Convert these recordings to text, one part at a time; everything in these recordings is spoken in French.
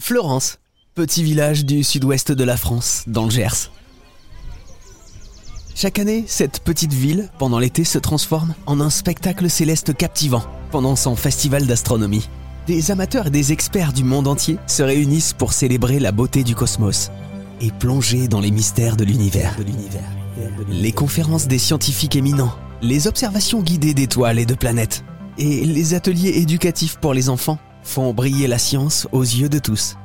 Florence, petit village du sud-ouest de la France, dans le Gers. Chaque année, cette petite ville, pendant l'été, se transforme en un spectacle céleste captivant pendant son festival d'astronomie. Des amateurs et des experts du monde entier se réunissent pour célébrer la beauté du cosmos et plonger dans les mystères de l'univers. Les conférences des scientifiques éminents, les observations guidées d'étoiles et de planètes, et les ateliers éducatifs pour les enfants font briller la science aux yeux de tous.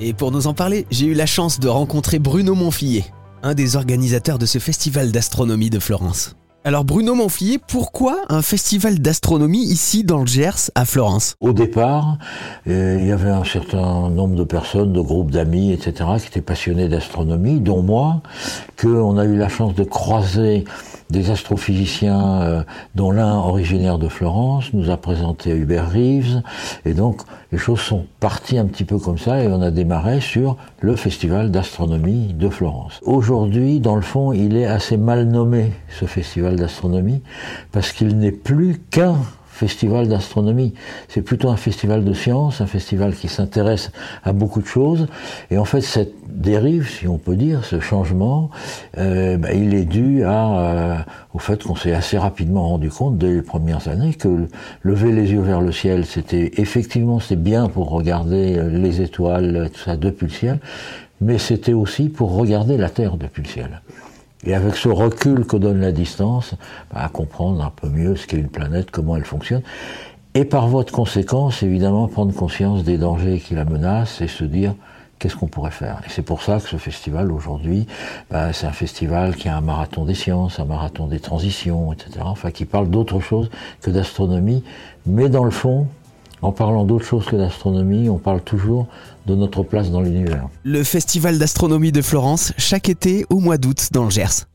Et pour nous en parler, j'ai eu la chance de rencontrer Bruno Monfillet, un des organisateurs de ce festival d'astronomie de Florence. Alors Bruno Monfillet, pourquoi un festival d'astronomie ici dans le Gers à Florence? Au départ, euh, il y avait un certain nombre de personnes, de groupes d'amis, etc., qui étaient passionnés d'astronomie, dont moi, qu'on a eu la chance de croiser des astrophysiciens, euh, dont l'un originaire de Florence, nous a présenté Hubert Reeves, et donc les choses sont parties un petit peu comme ça, et on a démarré sur le festival d'astronomie de Florence. Aujourd'hui, dans le fond, il est assez mal nommé, ce festival d'astronomie, parce qu'il n'est plus qu'un festival d'astronomie. C'est plutôt un festival de sciences, un festival qui s'intéresse à beaucoup de choses. Et en fait, cette dérive, si on peut dire, ce changement, euh, bah, il est dû à, euh, au fait qu'on s'est assez rapidement rendu compte dès les premières années que lever les yeux vers le ciel, c'était effectivement c'est bien pour regarder euh, les étoiles, tout ça depuis le ciel, mais c'était aussi pour regarder la Terre depuis le ciel. Et avec ce recul que donne la distance, bah, à comprendre un peu mieux ce qu'est une planète, comment elle fonctionne. Et par voie de conséquence, évidemment, prendre conscience des dangers qui la menacent et se dire qu'est-ce qu'on pourrait faire? Et c'est pour ça que ce festival aujourd'hui, bah, c'est un festival qui a un marathon des sciences, un marathon des transitions, etc. Enfin, qui parle d'autre chose que d'astronomie, mais dans le fond, en parlant d'autre chose que d'astronomie, on parle toujours de notre place dans l'univers. Le Festival d'astronomie de Florence, chaque été au mois d'août dans le Gers.